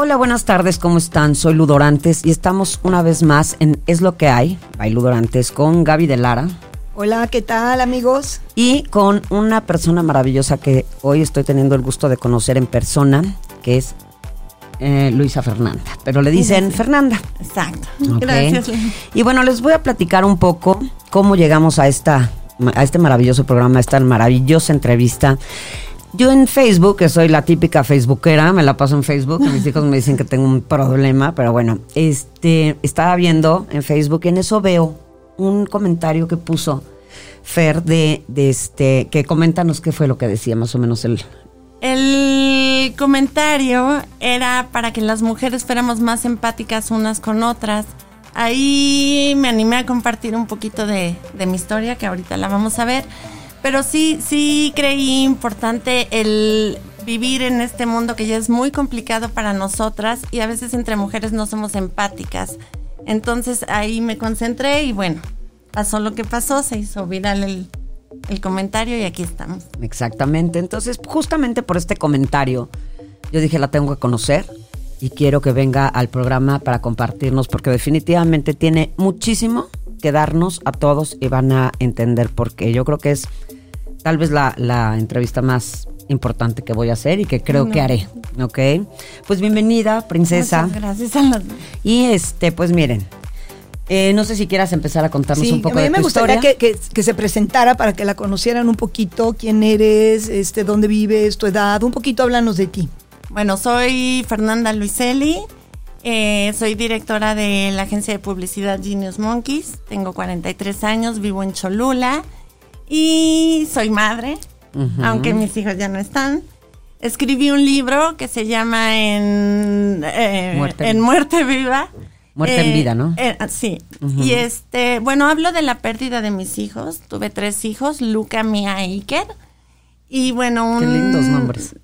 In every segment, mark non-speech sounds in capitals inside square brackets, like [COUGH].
Hola, buenas tardes, ¿cómo están? Soy Ludorantes y estamos una vez más en Es lo que hay, by Ludorantes, con Gaby de Lara. Hola, ¿qué tal amigos? Y con una persona maravillosa que hoy estoy teniendo el gusto de conocer en persona, que es eh, Luisa Fernanda, pero le dicen Fernanda. Exacto. Gracias. Y bueno, les voy a platicar un poco cómo llegamos a esta a este maravilloso programa, a esta maravillosa entrevista. Yo en Facebook, que soy la típica facebookera, me la paso en Facebook, mis hijos me dicen que tengo un problema, pero bueno, este estaba viendo en Facebook y en eso veo un comentario que puso Fer de, este, que coméntanos qué fue lo que decía más o menos el El comentario era para que las mujeres fuéramos más empáticas unas con otras. Ahí me animé a compartir un poquito de mi historia, que ahorita la vamos a ver. Pero sí, sí creí importante el vivir en este mundo que ya es muy complicado para nosotras y a veces entre mujeres no somos empáticas. Entonces ahí me concentré y bueno, pasó lo que pasó, se hizo viral el, el comentario y aquí estamos. Exactamente. Entonces, justamente por este comentario, yo dije, la tengo que conocer y quiero que venga al programa para compartirnos, porque definitivamente tiene muchísimo que darnos a todos y van a entender por qué. Yo creo que es tal vez la, la entrevista más importante que voy a hacer y que creo que haré, ¿ok? Pues bienvenida, princesa. Muchas gracias a Y este, pues miren, eh, no sé si quieras empezar a contarnos Sí, un poco a mí de me tu gustaría historia. que, que- que se presentara para que la conocieran un poquito, quién eres, este, dónde vives, tu edad, un poquito háblanos de ti. Bueno, soy Fernanda Luiselli, eh, soy directora de la agencia de publicidad Genius Monkeys, tengo 43 años, vivo en Cholula y soy madre, aunque mis hijos ya no están. Escribí un libro que se llama En, eh, Muerte. en Muerte Viva. Muerte en vida, ¿no? eh, sí. Y este, bueno, hablo de la pérdida de mis hijos. Tuve tres hijos, Luca, Mia e Iker. Y bueno, un, Qué lindos nombres.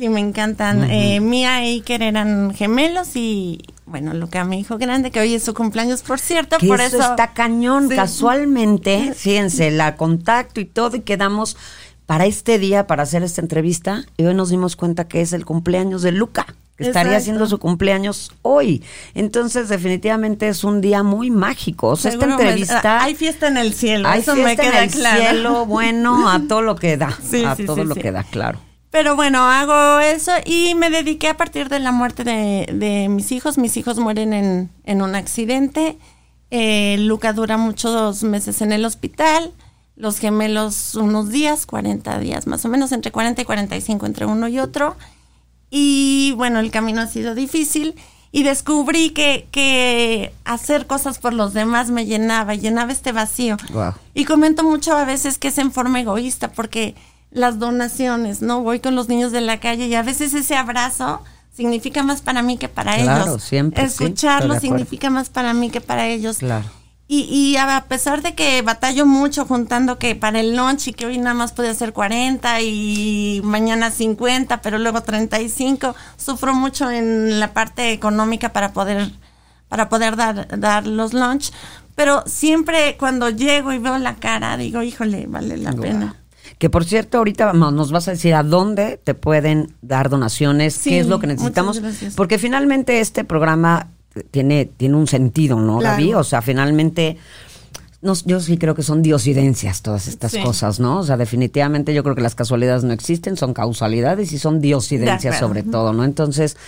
Sí, me encantan. Eh, Mia e Iker eran gemelos y, bueno, Luca, mi hijo grande, que hoy es su cumpleaños, por cierto, Que por eso, eso... está cañón. Sí. Casualmente, [LAUGHS] fíjense, la contacto y todo, y quedamos para este día, para hacer esta entrevista, y hoy nos dimos cuenta que es el cumpleaños de Luca, que estaría haciendo su cumpleaños hoy. Entonces, definitivamente es un día muy mágico. O sea, esta me- entrevista. hay fiesta en el cielo, hay eso fiesta me queda en el claro. cielo, bueno, a todo lo que da. [LAUGHS] Sí, a sí, todo lo que da, claro. Pero bueno, hago eso y me dediqué a partir de la muerte de, de mis hijos. Mis hijos mueren en, en un accidente. Eh, Luca dura muchos meses en el hospital. Los gemelos unos días, 40 días más o menos, entre 40 y 45 entre uno y otro. Y bueno, el camino ha sido difícil y descubrí que, que hacer cosas por los demás me llenaba, llenaba este vacío. Y comento mucho a veces que es en forma egoísta porque las donaciones, ¿no? Voy con los niños de la calle y a veces ese abrazo significa más para mí que para Claro, ellos. siempre, Escucharlo significa más para mí que para ellos. Claro. Y, y a pesar de que batallo mucho juntando que para el lunch y que hoy nada más pude hacer 40 y mañana 50, pero luego 35, sufro mucho en la parte económica para poder para poder dar dar los lunch, pero siempre cuando llego y veo la cara digo, "Híjole, vale la pena." Que por cierto, ahorita vamos, nos vas a decir a dónde te pueden dar donaciones, Sí, qué es lo que necesitamos. Porque finalmente este programa tiene, tiene un sentido, ¿no, Claro. Gaby? O sea, finalmente, no, yo sí creo que son diosidencias todas estas Sí. cosas, ¿no? O sea, definitivamente yo creo que las casualidades no existen, son causalidades y son diosidencias sobre todo, ¿no? Entonces,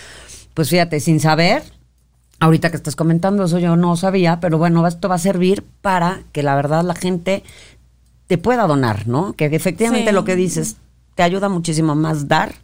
pues fíjate, sin saber, ahorita que estás comentando eso yo no sabía, pero bueno, esto va a servir para que la verdad la gente te pueda donar, ¿no? Que efectivamente Sí. lo que dices te ayuda muchísimo más dar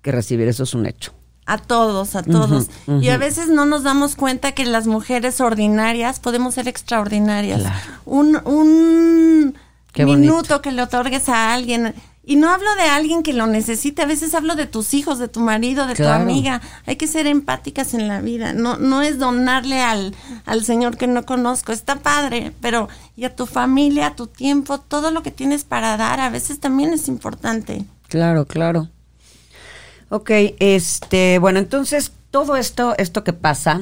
que recibir, eso es un hecho. A todos, a todos. Y a veces no nos damos cuenta que las mujeres ordinarias podemos ser extraordinarias. Claro. Un, un minuto que le otorgues a alguien Y no hablo de alguien que lo necesite, a veces hablo de tus hijos, de tu marido, de tu amiga. Hay que ser empáticas en la vida. No, no es donarle al, al Señor que no conozco. Está padre, pero y a tu familia, a tu tiempo, todo lo que tienes para dar, a veces también es importante. Claro, claro. Ok, este, bueno, entonces todo esto, esto que pasa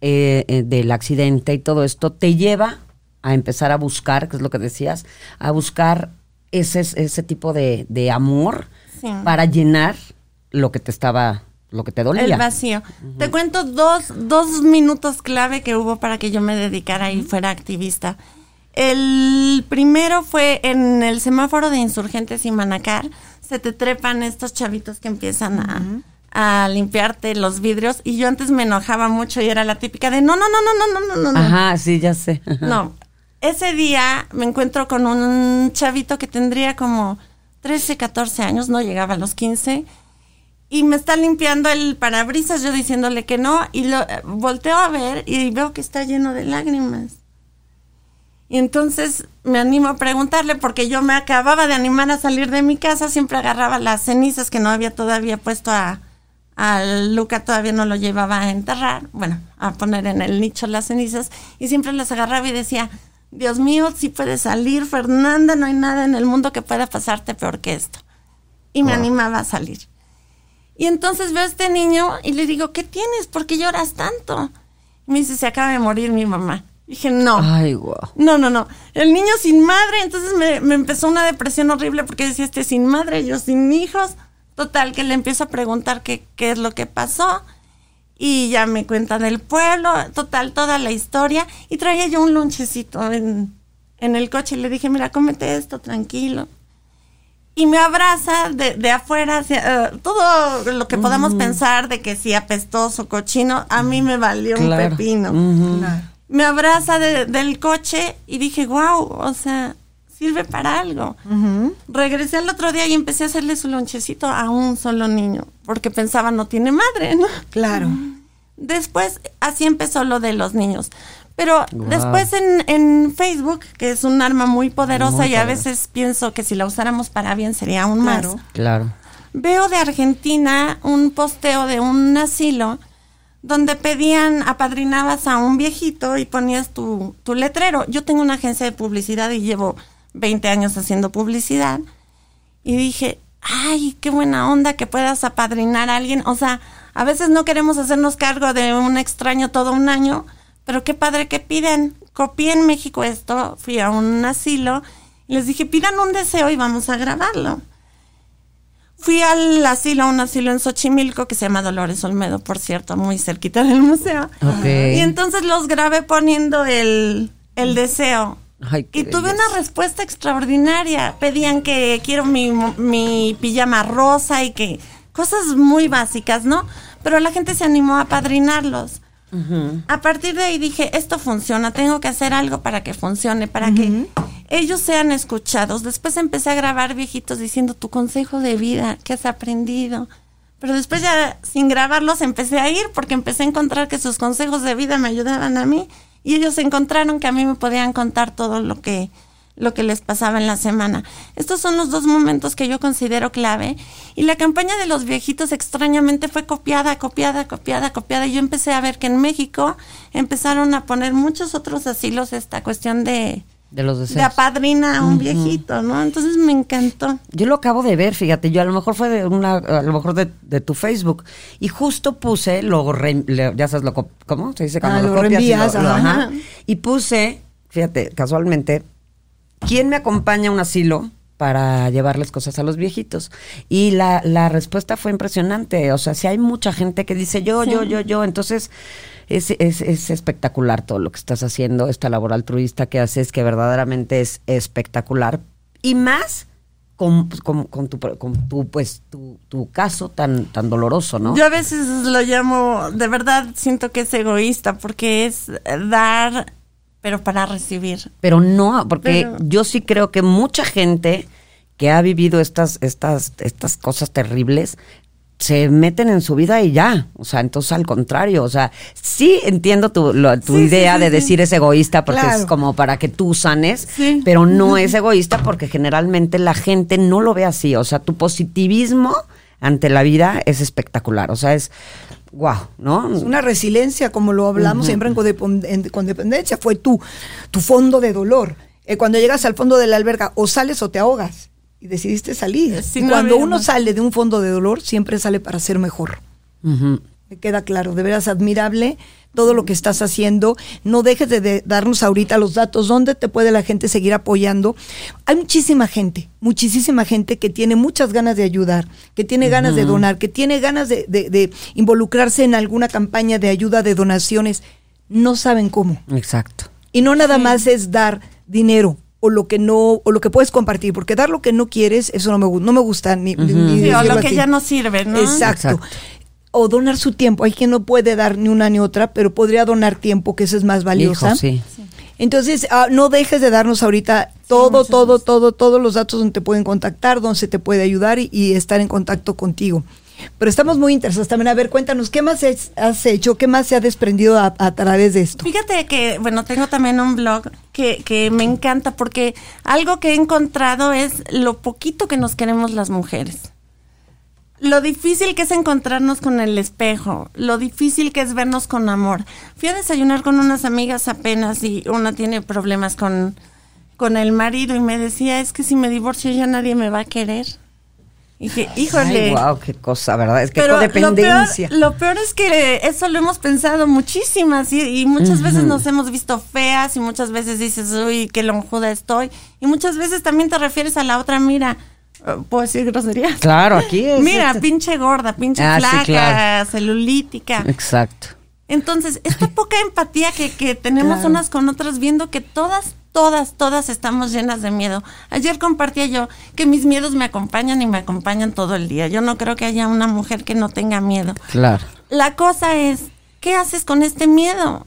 eh, eh, del accidente y todo esto, te lleva a empezar a buscar, que es lo que decías, a buscar ese, ese tipo de, de amor Sí. para llenar lo que te estaba, lo que te dolía. El vacío. Te cuento dos, dos minutos clave que hubo para que yo me dedicara y fuera activista. El primero fue en el semáforo de insurgentes y Manacar. Se te trepan estos chavitos que empiezan a, a limpiarte los vidrios. Y yo antes me enojaba mucho y era la típica de no, no, no, no, no, no, no, no. Ajá, sí, ya sé. No, ese día me encuentro con un chavito que tendría como 13, 14 años, no llegaba a los 15, y me está limpiando el parabrisas, yo diciéndole que no, y lo eh, volteo a ver y veo que está lleno de lágrimas. Y entonces me animo a preguntarle, porque yo me acababa de animar a salir de mi casa, siempre agarraba las cenizas que no había todavía puesto a, a Luca, todavía no lo llevaba a enterrar, bueno, a poner en el nicho las cenizas, y siempre las agarraba y decía, Dios mío, si puedes salir, Fernanda, no hay nada en el mundo que pueda pasarte peor que esto. Y me animaba a salir. Y entonces veo a este niño y le digo, ¿qué tienes? ¿Por qué lloras tanto? Y me dice, se acaba de morir mi mamá. Dije, no. Ay, guau. No, no, no. El niño sin madre, entonces me, me empezó una depresión horrible porque decía, este sin madre, yo sin hijos. Total, que le empiezo a preguntar qué, qué es lo que pasó. Y ya me cuenta del pueblo, total, toda la historia. Y traía yo un lonchecito en, en el coche y le dije, mira, cómete esto, tranquilo. Y me abraza de, de afuera, hacia, eh, todo lo que podamos pensar de que si apestoso, cochino, a mí me valió un pepino me abraza de- del coche y dije, wow, o sea, sirve para algo. Regresé al otro día y empecé a hacerle su lonchecito a un solo niño, porque pensaba no tiene madre, ¿no? Claro. Después, así empezó lo de los niños. Pero después en, en Facebook, que es un arma muy poderosa Muy y a veces pienso que si la usáramos para bien sería aún Claro. más. Claro. Veo de Argentina un posteo de un asilo donde pedían, apadrinabas a un viejito y ponías tu, tu letrero. Yo tengo una agencia de publicidad y llevo 20 años haciendo publicidad. Y dije, ay, qué buena onda que puedas apadrinar a alguien. O sea, a veces no queremos hacernos cargo de un extraño todo un año, pero qué padre que piden. Copié en México esto, fui a un asilo y les dije, pidan un deseo y vamos a grabarlo. Fui al asilo, a un asilo en Xochimilco que se llama Dolores Olmedo, por cierto, muy cerquita del museo. Ok. Y entonces los grabé poniendo el, el deseo. Ay, y tuve belleza. una respuesta extraordinaria. Pedían que quiero mi, mi pijama rosa y que cosas muy básicas, ¿no? Pero la gente se animó a padrinarlos. A partir de ahí dije, esto funciona, tengo que hacer algo para que funcione, para que ellos sean escuchados. Después empecé a grabar viejitos diciendo tu consejo de vida, ¿qué has aprendido? Pero después ya sin grabarlos empecé a ir porque empecé a encontrar que sus consejos de vida me ayudaban a mí y ellos encontraron que a mí me podían contar todo lo que lo que les pasaba en la semana. Estos son los dos momentos que yo considero clave y la campaña de los viejitos extrañamente fue copiada, copiada, copiada, copiada y yo empecé a ver que en México empezaron a poner muchos otros asilos esta cuestión de De los deseos. de apadrina a un viejito, ¿no? Entonces me encantó. Yo lo acabo de ver, fíjate, yo a lo mejor fue de una, a lo mejor de, de tu Facebook y justo puse, lo, re- le- ya sabes, lo, ¿cómo se dice? Cuando Ah, lo, lo copias y reenvías, lo- ajá. ajá. Y puse, fíjate, casualmente, ¿quién me acompaña a un asilo para llevarles cosas a los viejitos? Y la, la respuesta fue impresionante, o sea, si hay mucha gente que dice yo, yo, yo, yo, entonces... Es, es, es espectacular todo lo que estás haciendo, esta labor altruista que haces, que verdaderamente es espectacular. Y más con, con, con tu, con tu, pues, tu, tu caso tan, tan doloroso, ¿no? Yo a veces lo llamo, de verdad siento que es egoísta porque es dar, pero para recibir. Pero no, porque Pero- yo sí creo que mucha gente que ha vivido estas, estas, estas cosas terribles se meten en su vida y ya. O sea, entonces al contrario, o sea, sí entiendo tu, lo- tu Sí, idea sí, de decir es egoísta porque Claro. es como para que tú sanes, Sí. pero no es egoísta porque generalmente la gente no lo ve así. O sea, tu positivismo ante la vida es espectacular. O sea, es wow, ¿no? Es una resiliencia, como lo hablamos siempre en, en codependencia, fue tu, tu fondo de dolor. Eh, cuando llegas al fondo de la alberca, o sales o te ahogas. Y decidiste salir. Sí, y no cuando uno más. sale de un fondo de dolor, siempre sale para ser mejor. Me queda claro, de veras admirable todo lo que estás haciendo. No dejes de, de darnos ahorita los datos, dónde te puede la gente seguir apoyando. Hay muchísima gente, muchísima gente que tiene muchas ganas de ayudar, que tiene ganas de donar, que tiene ganas de, de- de involucrarse en alguna campaña de ayuda, de donaciones. No saben cómo. Exacto. Y no nada más es dar dinero o lo que no o lo que puedes compartir, porque dar lo que no quieres, eso no me, no me gusta ni, ni Sí, o lo que ya no sirve, ¿no? Exacto. Exacto. O donar su tiempo. Hay quien no puede dar ni una ni otra, pero podría donar tiempo, que eso es más valiosa. Hijo, sí. Entonces, ah, no dejes de darnos ahorita todo, todo, todo, todos los datos donde te pueden contactar, donde se te puede ayudar y, y estar en contacto contigo. Pero estamos muy interesados también. A ver, cuéntanos, ¿qué más es- has hecho? ¿Qué más se ha desprendido a, a través de esto? Fíjate que, bueno, tengo también un blog que, que me encanta porque algo que he encontrado es lo poquito que nos queremos las mujeres. Lo difícil que es encontrarnos con el espejo, lo difícil que es vernos con amor. Fui a desayunar con unas amigas apenas y una tiene problemas con, con el marido y me decía, es que si me divorcio ya nadie me va a querer. Y dije, híjole. Ay, wow, qué cosa, ¿verdad? Es que Pero codependencia. Lo peor, lo peor es que eso lo hemos pensado muchísimas y, y muchas veces nos hemos visto feas y muchas veces dices, uy, qué lonjuda estoy. Y muchas veces también te refieres a la otra, mira, ¿puedo decir groserías? Claro, aquí es. [LAUGHS] Mira, este- pinche gorda, pinche Ah, sí, flaca, claro. celulítica. Exacto. Entonces, esta poca empatía que, que tenemos Claro. unas con otras, viendo que todas, todas, todas estamos llenas de miedo. Ayer compartía yo que mis miedos me acompañan y me acompañan todo el día. Yo no creo que haya una mujer que no tenga miedo. Claro. La cosa es, ¿qué haces con este miedo?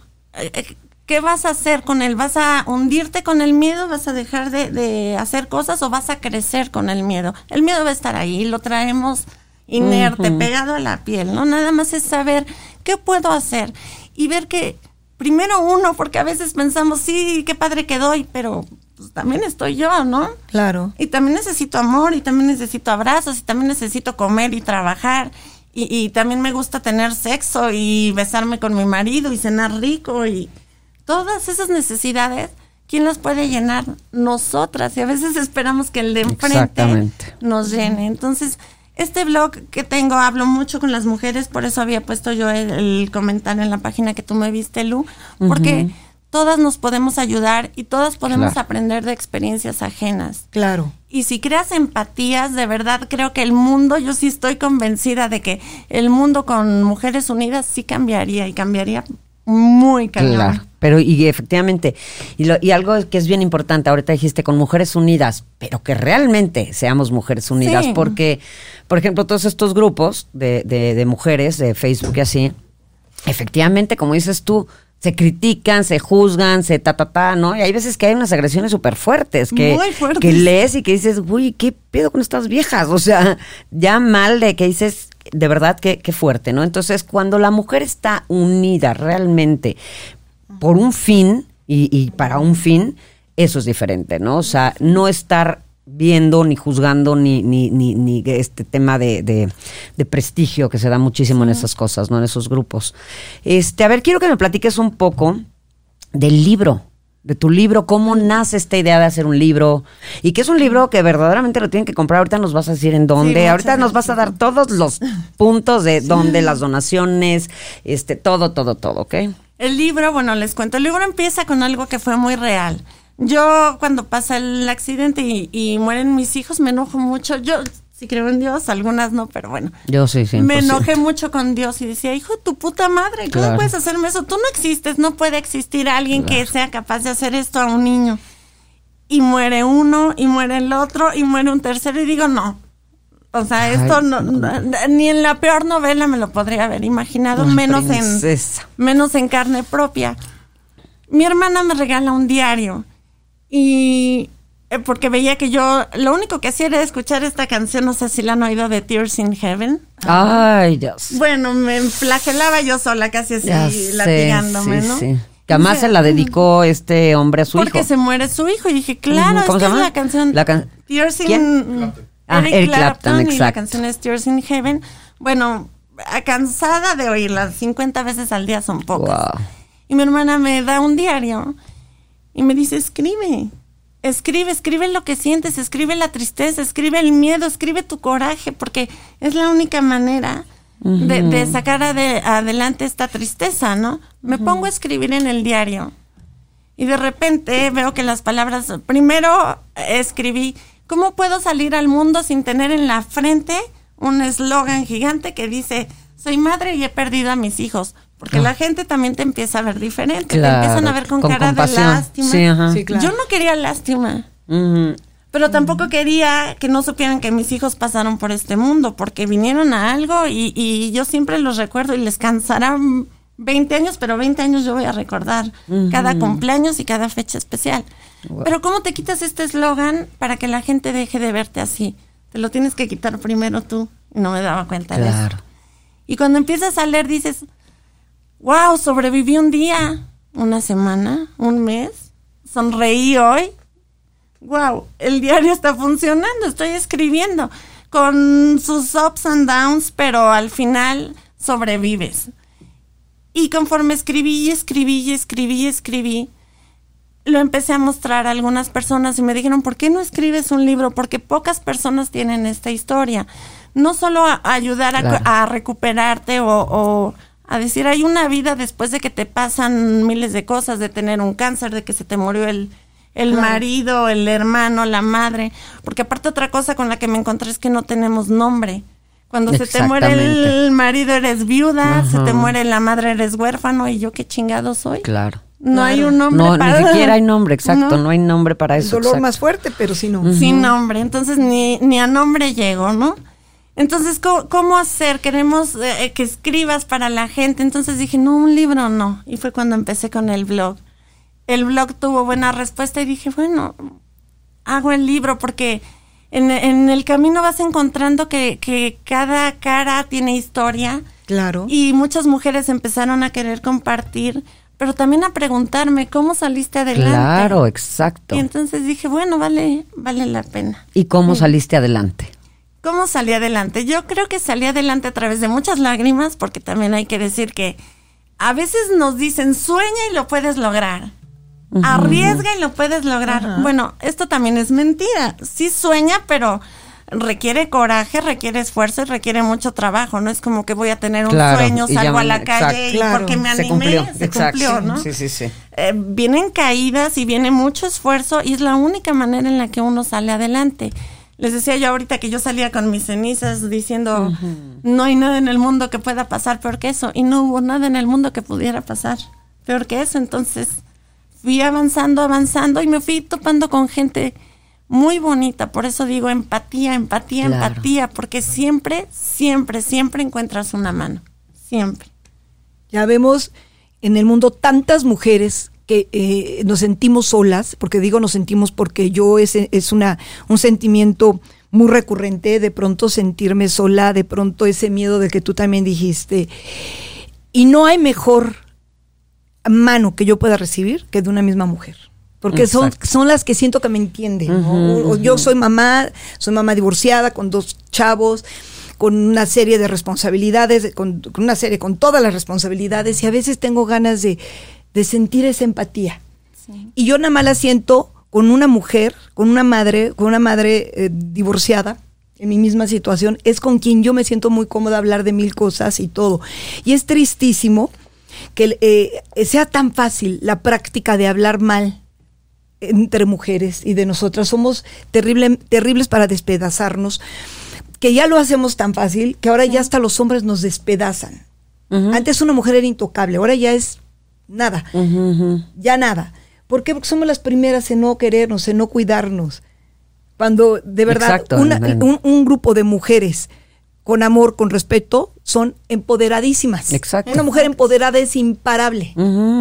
¿Qué vas a hacer con él? ¿Vas a hundirte con el miedo? ¿Vas a dejar de, de hacer cosas o vas a crecer con el miedo? El miedo va a estar ahí, lo traemos inerte, pegado a la piel, ¿no? Nada más es saber qué puedo hacer y ver que primero uno, porque a veces pensamos, sí, qué padre que doy, pero pues, también estoy yo, ¿no? Claro. Y también necesito amor, y también necesito abrazos, y también necesito comer y trabajar. Y, y también me gusta tener sexo y besarme con mi marido y cenar rico y todas esas necesidades, ¿quién las puede llenar? Nosotras. Y a veces esperamos que el de enfrente nos llene. Entonces, este blog que tengo, hablo mucho con las mujeres, por eso había puesto yo el, el comentario en la página que tú me viste, Lu, porque todas nos podemos ayudar y todas podemos Claro. aprender de experiencias ajenas. Claro. Y si creas empatías, de verdad creo que el mundo, yo sí estoy convencida de que el mundo con mujeres unidas sí cambiaría y cambiaría muy cañón. Claro, pero y efectivamente, y, lo- y algo que es bien importante, ahorita dijiste con mujeres unidas, pero que realmente seamos mujeres unidas, Sí. porque, por ejemplo, todos estos grupos de, de, de mujeres de Facebook y así, efectivamente, como dices tú, se critican, se juzgan, se ta, ta, ta, ¿no? Y hay veces que hay unas agresiones súper fuertes que, Muy fuertes. que lees y que dices, uy, ¿qué pedo con estas viejas? O sea, ya mal de que dices, de verdad, qué fuerte, ¿no? Entonces, cuando la mujer está unida realmente por un fin y, y para un fin, eso es diferente, ¿no? O sea, no estar viendo ni juzgando ni, ni, ni, ni este tema de, de, de prestigio que se da muchísimo en esas cosas, ¿no? En esos grupos. Este, a ver, quiero que me platiques un poco del libro, de tu libro, cómo nace esta idea de hacer un libro y que es un libro que verdaderamente lo tienen que comprar. Ahorita nos vas a decir en dónde, ahorita nos vas a dar todos los [LAUGHS] puntos de dónde, las donaciones, este, todo, todo, todo, ¿ok? El libro, bueno, les cuento, el libro empieza con algo que fue muy real. Yo cuando pasa el accidente y, y mueren mis hijos me enojo mucho. Yo sí creo en Dios, algunas no, pero bueno. Yo sí, sí. Me enojé mucho con Dios y decía, hijo de tu puta madre, ¿cómo Claro. puedes hacerme eso? Tú no existes, no puede existir alguien que sea capaz de hacer esto a un niño. Y muere uno, y muere el otro, y muere un tercero, y digo, no. O sea, esto no, no- ni en la peor novela me lo podría haber imaginado, menos en, menos en carne propia. Mi hermana me regala un diario y porque veía que yo lo único que hacía era escuchar esta canción, no sé si la han oído de Tears in Heaven. Ay, Dios. Bueno, me flagelaba yo sola, casi así, Ya sé, latigándome, sí, ¿no? sí. Que además se la dedicó este hombre a su Porque hijo. se muere su hijo. Y dije, claro, ¿cómo se es llama? la canción. La can- Tears in ¿Quién? Ah, Eric, Eric Clapton, Clapton, y la exacto. canción es Tears in Heaven. Bueno, cansada de oírla 50 veces al día son pocas. Wow. Y mi hermana me da un diario y me dice, escribe. Escribe, escribe lo que sientes, escribe la tristeza, escribe el miedo, escribe tu coraje, porque es la única manera de, de sacar ade- adelante esta tristeza, ¿no? Me pongo a escribir en el diario y de repente veo que las palabras, primero escribí, ¿cómo puedo salir al mundo sin tener en la frente un eslogan gigante que dice, soy madre y he perdido a mis hijos? Porque la gente también te empieza a ver diferente, te empiezan a ver con, con cara compasión. de lástima. Sí, ajá. Sí, claro. Yo no quería lástima. Pero tampoco quería que no supieran que mis hijos pasaron por este mundo, porque vinieron a algo y, y yo siempre los recuerdo y les cansará 20 años, pero 20 años yo voy a recordar cada cumpleaños y cada fecha especial. Pero ¿cómo te quitas este eslogan para que la gente deje de verte así? Te lo tienes que quitar primero tú. Y no me daba cuenta de eso. Claro. Y cuando empiezas a leer dices, wow, sobreviví un día, una semana, un mes, sonreí hoy. Wow, el diario está funcionando, estoy escribiendo con sus ups and downs, pero al final sobrevives. Y conforme escribí y escribí y escribí y escribí, lo empecé a mostrar a algunas personas y me dijeron, ¿por qué no escribes un libro? Porque pocas personas tienen esta historia. No solo a, ayudar a, Claro. a recuperarte o, o a decir, hay una vida después de que te pasan miles de cosas, de tener un cáncer, de que se te murió el, el marido, el hermano, la madre. Porque aparte otra cosa con la que me encontré es que no tenemos nombre. Cuando se te muere el marido eres viuda, se te muere la madre eres huérfano y yo qué chingado soy. Claro. No hay un nombre No, para ni siquiera hay nombre, [LAUGHS] exacto. No. No, hay nombre para El eso. dolor exacto. más fuerte, pero si no. sin nombre. Entonces ni, ni a nombre llego, ¿no? Entonces, ¿cómo, cómo hacer? Queremos eh, que escribas para la gente. Entonces dije, no, un libro no. Y fue cuando empecé con el blog. El blog tuvo buena respuesta y dije, bueno, hago el libro porque en, en el camino vas encontrando que, que cada cara tiene historia. Claro. Y muchas mujeres empezaron a querer compartir, pero también a preguntarme, ¿cómo saliste adelante? Claro, exacto. Y entonces dije, bueno, vale, vale la pena. ¿Y cómo saliste adelante? ¿Cómo salí adelante? Yo creo que salí adelante a través de muchas lágrimas, porque también hay que decir que a veces nos dicen sueña y lo puedes lograr. Arriesga y lo puedes lograr. Bueno, esto también es mentira. Sí sueña, pero requiere coraje, requiere esfuerzo y requiere mucho trabajo. No es como que voy a tener un Claro, sueño, salgo a la calle y Claro, porque me se animé, cumplió, se cumplió, ¿no? Sí, sí, sí. Eh, vienen caídas y viene mucho esfuerzo y es la única manera en la que uno sale adelante. Les decía yo ahorita que yo salía con mis cenizas diciendo, no hay nada en el mundo que pueda pasar peor que eso. Y no hubo nada en el mundo que pudiera pasar peor que eso. Entonces fui avanzando, avanzando y me fui topando con gente muy bonita. Por eso digo empatía, empatía, Claro. empatía, porque siempre, siempre, siempre encuentras una mano. Siempre. Ya vemos en el mundo tantas mujeres que eh, nos sentimos solas, porque digo nos sentimos porque yo es, es una, un sentimiento muy recurrente, de pronto sentirme sola, de pronto ese miedo del que tú también dijiste. Y no hay mejor mano que yo pueda recibir que de una misma mujer. Porque son, Exacto. son las que siento que me entienden. Yo soy mamá, soy mamá divorciada con dos chavos, con una serie de responsabilidades, con, con una serie, con todas las responsabilidades, y a veces tengo ganas de, de sentir esa empatía. Y yo nada más la siento con una mujer, con una madre, con una madre eh, divorciada, en mi misma situación, es con quien yo me siento muy cómoda hablar de mil cosas y todo. Y es tristísimo que eh, sea tan fácil la práctica de hablar mal entre mujeres y de nosotras. Somos terrible, terribles para despedazarnos, que ya lo hacemos tan fácil que ahora ya hasta los hombres nos despedazan. Antes una mujer era intocable, ahora ya es nada, ya nada. ¿Por qué? Porque somos las primeras en no querernos, en no cuidarnos. Cuando de verdad Exacto, una- un, un grupo de mujeres con amor, con respeto, son empoderadísimas. Exacto. Una mujer empoderada es imparable,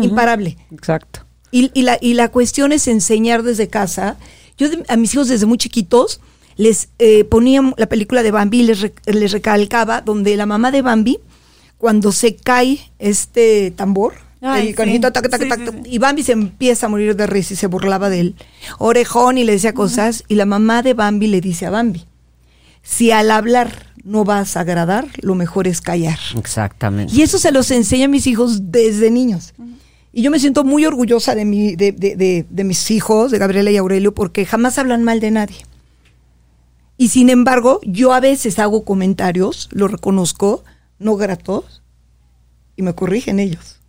imparable. Exacto. Y, y la, y la cuestión es enseñar desde casa Yo a mis hijos desde muy chiquitos les eh, ponía la película de Bambi y les, re- les recalcaba donde la mamá de Bambi, cuando se cae este tambor, Ay, el conejito, sí. tac, tac, Sí, tac, sí, tac, sí. y Bambi se empieza a morir de risa y se burlaba de él. Orejón y le decía cosas, y la mamá de Bambi le dice a Bambi, si al hablar no vas a agradar, lo mejor es callar. Exactamente. Y eso se los enseña a mis hijos desde niños. Y yo me siento muy orgullosa de, mi, de, de- de- de mis hijos, de Gabriela y Aurelio, porque jamás hablan mal de nadie. Y sin embargo, yo a veces hago comentarios, lo reconozco, no gratos, y me corrigen ellos.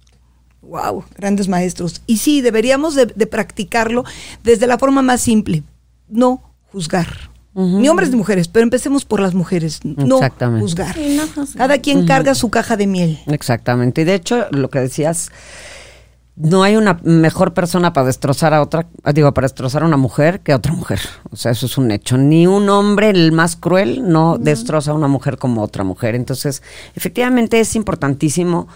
Wow, grandes maestros. Y sí, deberíamos de, de practicarlo desde la forma más simple, no juzgar. Ni hombres ni mujeres, pero empecemos por las mujeres, no Exactamente. juzgar. Sí, no juzgar. Cada quien carga su caja de miel. Exactamente. Y de hecho, lo que decías, no hay una mejor persona para destrozar a otra, digo, para destrozar a una mujer que a otra mujer. O sea, eso es un hecho. Ni un hombre, el más cruel, no destroza a una mujer como otra mujer. Entonces, efectivamente es importantísimo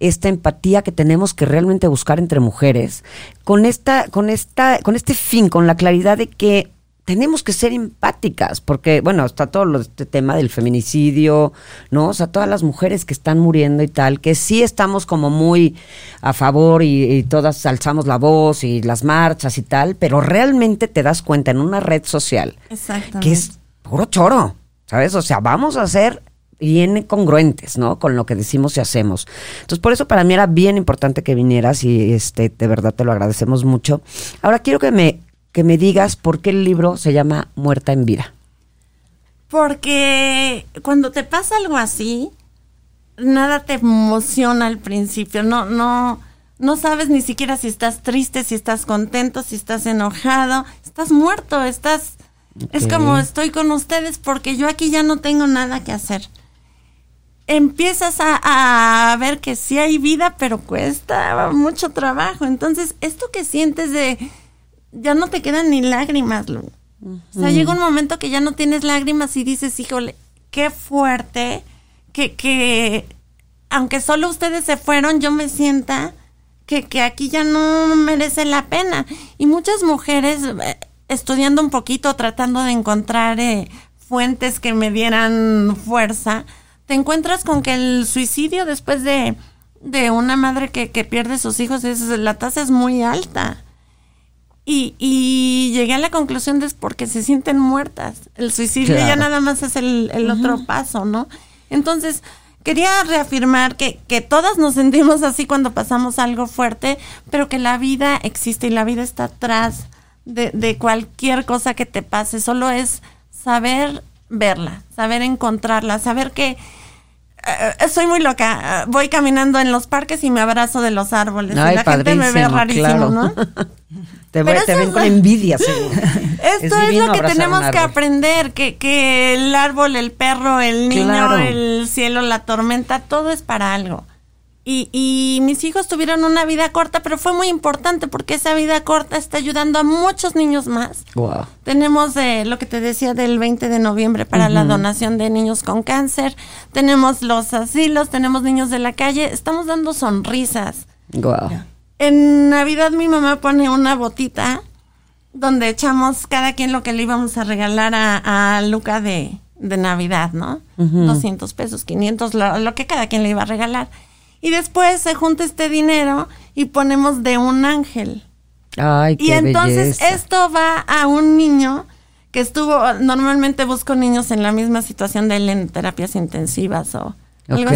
esta empatía que tenemos que realmente buscar entre mujeres con esta con esta con este fin con la claridad de que tenemos que ser empáticas, porque, bueno, está todo lo, este tema del feminicidio, ¿no? O sea, todas las mujeres que están muriendo y tal, que sí estamos como muy a favor y, y todas alzamos la voz y las marchas y tal, pero realmente te das cuenta en una red social que es puro choro, ¿sabes? O sea, vamos a ser bien congruentes, ¿no? Con lo que decimos y hacemos. Entonces, por eso para mí era bien importante que vinieras y este, de verdad te lo agradecemos mucho. Ahora quiero que me, que me digas por qué el libro se llama Muerta en Vida. Porque cuando te pasa algo así, nada te emociona al principio. No, no, no sabes ni siquiera si estás triste, si estás contento, si estás enojado. Estás muerto, estás. Es como estoy con ustedes porque yo aquí ya no tengo nada que hacer. Empiezas a, a ver que sí hay vida, pero cuesta mucho trabajo. Entonces, esto que sientes de ya no te quedan ni lágrimas, Lu. O sea, llega un momento que ya no tienes lágrimas y dices, híjole, qué fuerte que, que aunque solo ustedes se fueron, yo me sienta que, que aquí ya no merece la pena. Y muchas mujeres, eh, estudiando un poquito, tratando de encontrar eh, fuentes que me dieran fuerza, te encuentras con que el suicidio después de, de una madre que, que pierde sus hijos, es, la tasa es muy alta. Y, y llegué a la conclusión de es porque se sienten muertas. El suicidio ya nada más es el, el otro paso, ¿no? Entonces, quería reafirmar que, que todas nos sentimos así cuando pasamos algo fuerte, pero que la vida existe y la vida está atrás de, de cualquier cosa que te pase. Solo es saber verla, saber encontrarla, saber que eh, soy muy loca. eh, Voy caminando en los parques y me abrazo de los árboles. y la gente me ve rarísimo, claro. ¿no? [LAUGHS] Te, ven es- con envidia, seguro. [LAUGHS] Esto es, lo que tenemos que aprender, que, que el árbol, el perro, el niño, Claro. el cielo, la tormenta, todo es para algo. Y, y mis hijos tuvieron una vida corta, pero fue muy importante porque esa vida corta está ayudando a muchos niños más. Wow. Tenemos eh, lo que te decía del 20 de noviembre para la donación de niños con cáncer. Tenemos los asilos, tenemos niños de la calle. Estamos dando sonrisas. Wow. En Navidad mi mamá pone una botita donde echamos cada quien lo que le íbamos a regalar a, a Luca de, de Navidad, ¿no? 200 pesos, 500, lo, lo que cada quien le iba a regalar. Y después se junta este dinero y ponemos de un ángel. Ay, qué Y entonces belleza. esto va a un niño que estuvo, normalmente busco niños en la misma situación de él en terapias intensivas o algo.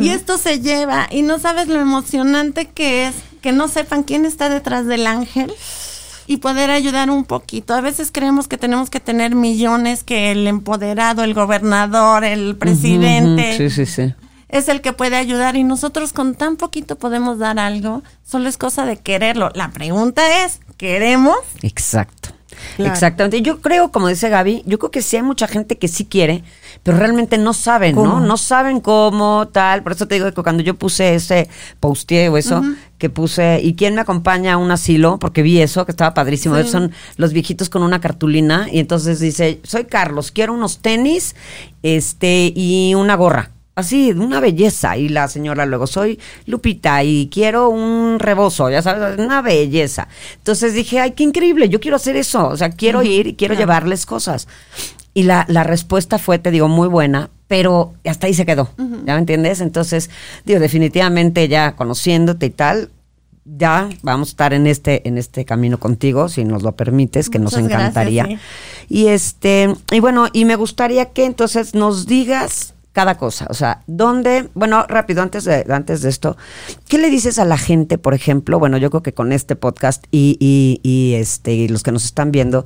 Y esto se lleva y no sabes lo emocionante que es que no sepan quién está detrás del ángel y poder ayudar un poquito. A veces creemos que tenemos que tener millones, que el empoderado, el gobernador, el presidente Sí, sí, sí. Es el que puede ayudar y nosotros con tan poquito podemos dar algo. Solo es cosa de quererlo. La pregunta es, ¿queremos? Exacto. Claro. Exactamente. Yo creo, como dice Gaby, yo creo que sí hay mucha gente que sí quiere, pero realmente no saben, ¿Cómo? ¿no? No saben cómo, tal. Por eso te digo que cuando yo puse ese posteé o eso, que puse, ¿y quién me acompaña a un asilo? Porque vi eso, que estaba padrísimo. Sí. Son los viejitos con una cartulina y entonces dice, soy Carlos, quiero unos tenis este y una gorra. Así, una belleza. Y la señora luego, soy Lupita y quiero un rebozo, ya sabes, una belleza. Entonces dije, ay, qué increíble, yo quiero hacer eso, o sea, quiero ir y quiero llevarles cosas. Y la, la respuesta fue, te digo, muy buena, pero hasta ahí se quedó, ¿ya me entiendes? Entonces, digo, definitivamente ya conociéndote y tal, ya vamos a estar en este en este camino contigo si nos lo permites que nos gracias, encantaría sí. y este y bueno y me gustaría que entonces nos digas cada cosa o sea dónde bueno rápido antes de antes de esto qué le dices a la gente por ejemplo bueno yo creo que con este podcast y y, y este y los que nos están viendo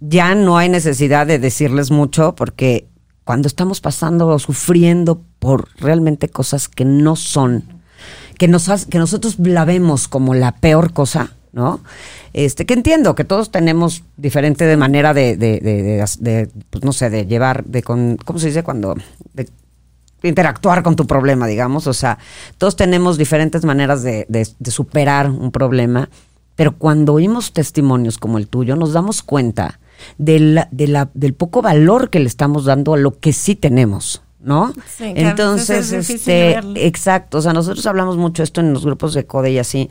ya no hay necesidad de decirles mucho porque cuando estamos pasando o sufriendo por realmente cosas que no son que, nos, que nosotros la vemos como la peor cosa, ¿no? Este, que entiendo que todos tenemos diferente de manera de, de, de- de- pues no sé, de llevar, de con, ¿cómo se dice cuando? De interactuar con tu problema, digamos. O sea, todos tenemos diferentes maneras de, de- de superar un problema, pero cuando oímos testimonios como el tuyo, nos damos cuenta del, de la- del poco valor que le estamos dando a lo que sí tenemos. ¿No? Sí, Entonces, es este, exacto. O sea, nosotros hablamos mucho esto en los grupos de CODE y así.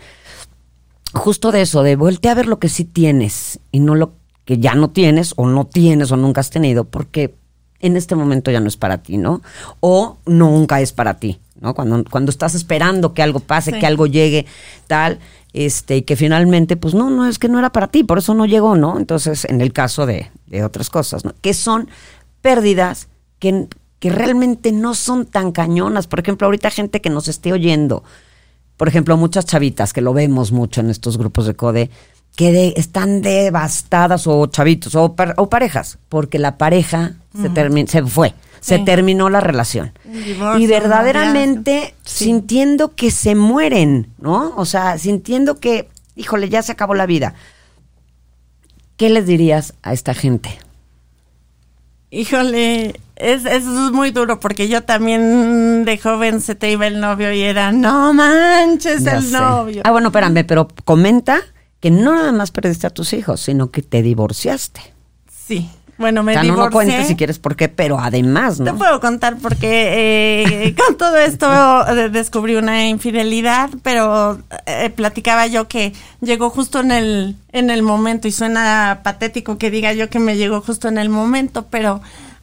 Justo de eso, de voltea a ver lo que sí tienes y no lo que ya no tienes o no tienes o nunca has tenido, porque en este momento ya no es para ti, ¿no? O nunca es para ti, ¿no? Cuando, cuando estás esperando que algo pase, Sí. que algo llegue, tal, este, y que finalmente, pues no, no, es que no era para ti, por eso no llegó, ¿no? Entonces, en el caso de, de otras cosas, ¿no? Que son pérdidas que, que realmente no son tan cañonas. Por ejemplo, ahorita gente que nos esté oyendo, por ejemplo, muchas chavitas que lo vemos mucho en estos grupos de CODE, que de- están devastadas o chavitos o, par- o parejas, porque la pareja se, termi- se fue, se terminó la relación. Divorcio, y verdaderamente. Sí. sintiendo que se mueren, ¿no? O sea, sintiendo que, híjole, ya se acabó la vida. ¿Qué les dirías a esta gente? Híjole, es, es muy duro porque yo también de joven se te iba el novio y era, no manches Ya el sé. novio. Ah, bueno, espérame, pero comenta que no nada más perdiste a tus hijos, sino que te divorciaste. Sí, bueno, me o sea, no, no divorcié. cuentes si quieres por qué, pero además, Te ¿no? puedo contar porque eh, con todo esto descubrí una infidelidad, pero eh, platicaba yo que llegó justo en el en el momento y suena patético que diga yo que me llegó justo en el momento, pero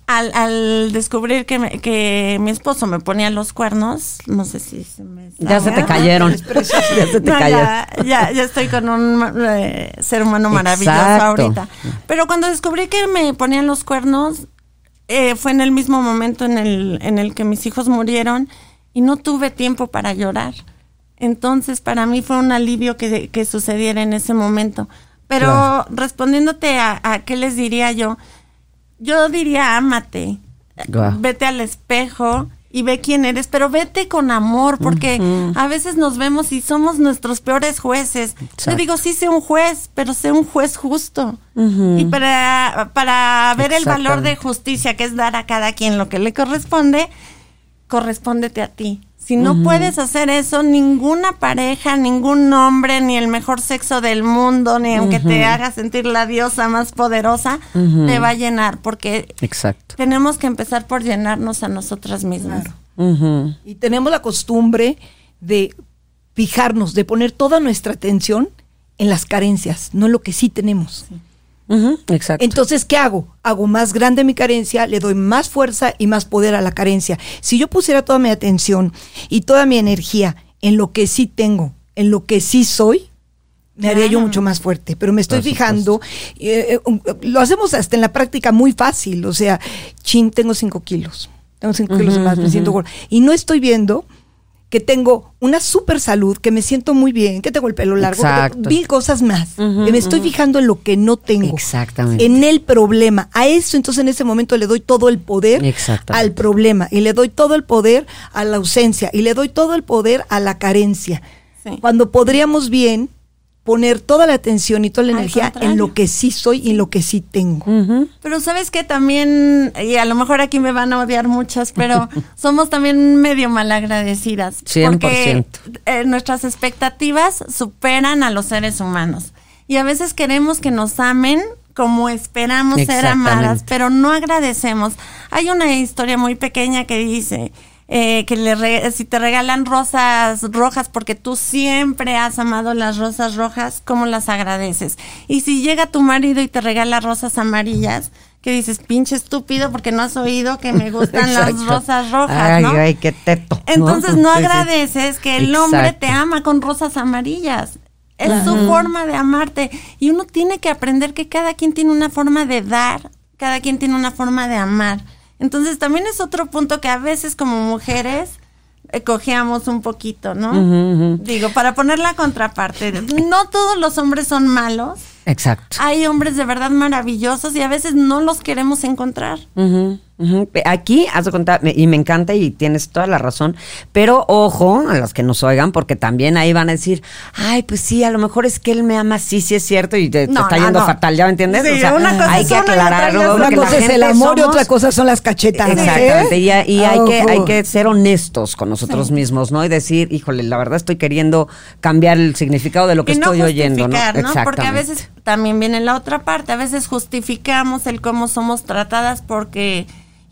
al, al descubrir que, me- que mi esposo me ponía los cuernos, no sé si se me Ya se te cayeron. [LAUGHS] ya se te no, cayeron. ya, ya, ya estoy con un eh, ser humano maravilloso Exacto. ahorita. Pero cuando descubrí que me ponían los cuernos, eh, fue en el mismo momento en el, en el que mis hijos murieron y no tuve tiempo para llorar. Entonces, para mí fue un alivio que, que sucediera en ese momento. Pero Claro. respondiéndote a, a qué les diría yo, yo diría, ámate, vete al espejo y ve quién eres, pero vete con amor, porque a veces nos vemos y somos nuestros peores jueces. Exacto. Yo digo, sí, sé un juez, pero sé un juez justo. Y para, para ver el valor de justicia, que es dar a cada quien lo que le corresponde, correspóndete a ti. Si no puedes hacer eso, ninguna pareja, ningún hombre, ni el mejor sexo del mundo, ni aunque te haga sentir la diosa más poderosa, te va a llenar, porque Exacto. tenemos que empezar por llenarnos a nosotras mismas. Ujú. Y tenemos la costumbre de fijarnos, de poner toda nuestra atención en las carencias, no en lo que sí tenemos. Exacto. Entonces, ¿qué hago? Hago más grande mi carencia, le doy más fuerza y más poder a la carencia. Si yo pusiera toda mi atención y toda mi energía en lo que sí tengo, en lo que sí soy, me haría yo mucho más fuerte. Pero me estoy fijando, eh, eh, um, lo hacemos hasta en la práctica muy fácil. O sea, chin, tengo cinco kilos. Tengo cinco kilos más, me siento gorda. Y no estoy viendo que tengo una super salud, que me siento muy bien, que tengo el pelo largo, que tengo Exacto. mil cosas más. Que me estoy fijando en lo que no tengo Exactamente. en el problema. A eso entonces en ese momento le doy todo el poder Exactamente. al problema y le doy todo el poder a la ausencia y le doy todo el poder a la carencia. Sí. Cuando podríamos bien poner toda la atención y toda la Al energía en lo que sí soy y en lo que sí tengo. Pero sabes que también, y a lo mejor aquí me van a odiar muchas, pero [LAUGHS] somos también medio malagradecidas. 100%. Porque eh, nuestras expectativas superan a los seres humanos. Y a veces queremos que nos amen como esperamos ser amadas, pero no agradecemos. Hay una historia muy pequeña que dice eh, que le re- si te regalan rosas rojas porque tú siempre has amado las rosas rojas, ¿cómo las agradeces? Y si llega tu marido y te regala rosas amarillas, que dices, pinche estúpido, porque no has oído que me [LAUGHS] gustan las rosas rojas, Ay, ¿no? ay, qué teto. Entonces no agradeces que el hombre te ama con rosas amarillas. Es su forma de amarte. Y uno tiene que aprender que cada quien tiene una forma de dar, cada quien tiene una forma de amar. Entonces también es otro punto que a veces como mujeres eh, cojeamos un poquito, ¿no? Digo, para poner la contraparte, no todos los hombres son malos. Exacto. Hay hombres de verdad maravillosos y a veces no los queremos encontrar. Aquí, has de contar, me- y me encanta y tienes toda la razón, pero ojo a las que nos oigan, porque también ahí van a decir, ay, pues sí, a lo mejor es que él me ama, sí, sí es cierto, y te, está no, yendo no. fatal, ¿ya me entiendes? Sí, o sea, una cosa hay que aclararlo. Una cosa es el amor y otra cosa son las cachetadas. Exactamente, ¿eh? y, hay- y hay, que, hay que ser honestos con nosotros mismos, ¿no? Y decir, híjole, la verdad estoy queriendo cambiar el significado de lo que y estoy oyendo, ¿no? ¿no? Porque a Exactamente. veces también viene la otra parte, a veces justificamos el cómo somos tratadas porque,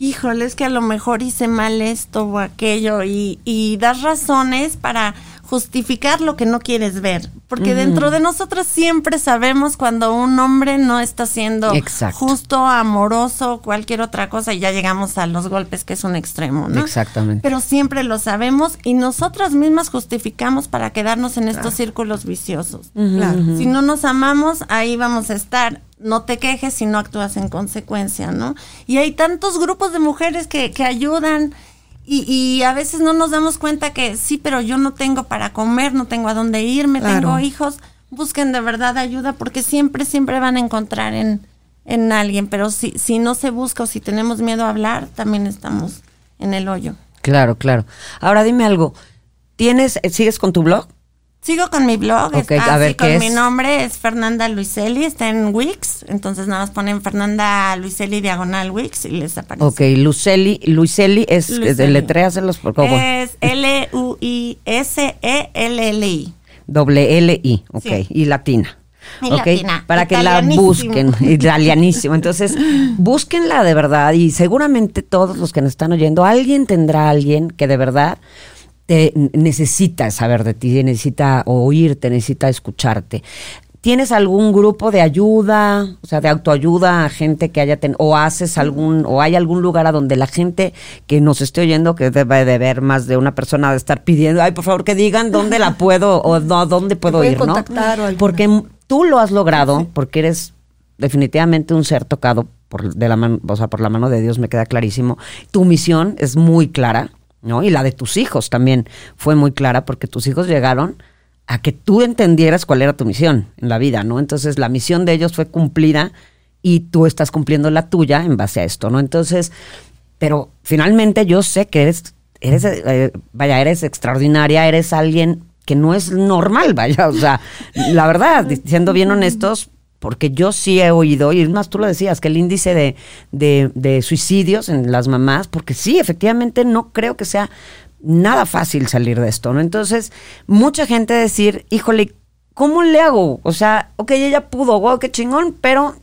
híjole, es que a lo mejor hice mal esto o aquello y, y das razones para justificar lo que no quieres ver. Porque dentro de nosotros siempre sabemos cuando un hombre no está siendo Exacto. justo, amoroso, cualquier otra cosa y ya llegamos a los golpes que es un extremo, ¿no? Exactamente. Pero siempre lo sabemos y nosotras mismas justificamos para quedarnos en estos círculos viciosos. Claro. Si no nos amamos, ahí vamos a estar. No te quejes si no actúas en consecuencia, ¿no? Y hay tantos grupos de mujeres que, que ayudan y, y a veces no nos damos cuenta que sí, pero yo no tengo para comer, no tengo a dónde irme, Claro. tengo hijos. Busquen de verdad ayuda porque siempre, siempre van a encontrar en, en alguien. Pero si, si no se busca o si tenemos miedo a hablar, también estamos en el hoyo. Claro, claro. Ahora dime algo, ¿tienes, eh, sigues con tu blog? Sigo con mi blog, Ok, está a ver, con ¿qué mi es? nombre, es Fernanda Luiselli, está en Wix, entonces nada más ponen Fernanda Luiselli diagonal Wix y les aparece. Ok, Luceli, Luiselli es, es de Luiselli. letréaselos por favor. Es E L-U-I-S-E-L-L-I. Doble L I, ok, Sí. y latina. Y ok, latina, para que la busquen, [LAUGHS] italianísimo. Entonces, búsquenla de verdad y seguramente todos los que nos están oyendo, alguien tendrá a alguien que de verdad te necesita saber de ti, necesita oírte, necesita escucharte. ¿Tienes algún grupo de ayuda, o sea, de autoayuda a gente que haya tenido, o haces algún, o hay algún lugar a donde la gente que nos esté oyendo, que debe de ver más de una persona de estar pidiendo, ay, por favor, que digan dónde la puedo, o no, dónde puedo ir, ¿no? Porque tú lo has logrado, porque eres definitivamente un ser tocado por, de la mano, o sea, por la mano de Dios, me queda clarísimo. Tu misión es muy clara, ¿no? Y la de tus hijos también fue muy clara, porque tus hijos llegaron a que tú entendieras cuál era tu misión en la vida, ¿no? Entonces la misión de ellos fue cumplida y tú estás cumpliendo la tuya en base a esto, ¿no? Entonces, pero finalmente yo sé que eres, eres, eh, vaya, eres extraordinaria, eres alguien que no es normal, vaya, o sea, la verdad, siendo bien honestos, porque yo sí he oído, y más, tú lo decías, que el índice de, de, de suicidios en las mamás, porque sí, efectivamente no creo que sea nada fácil salir de esto, ¿no? Entonces, mucha gente decir, híjole, ¿cómo le hago? O sea, ok, ella pudo, wow, qué chingón, pero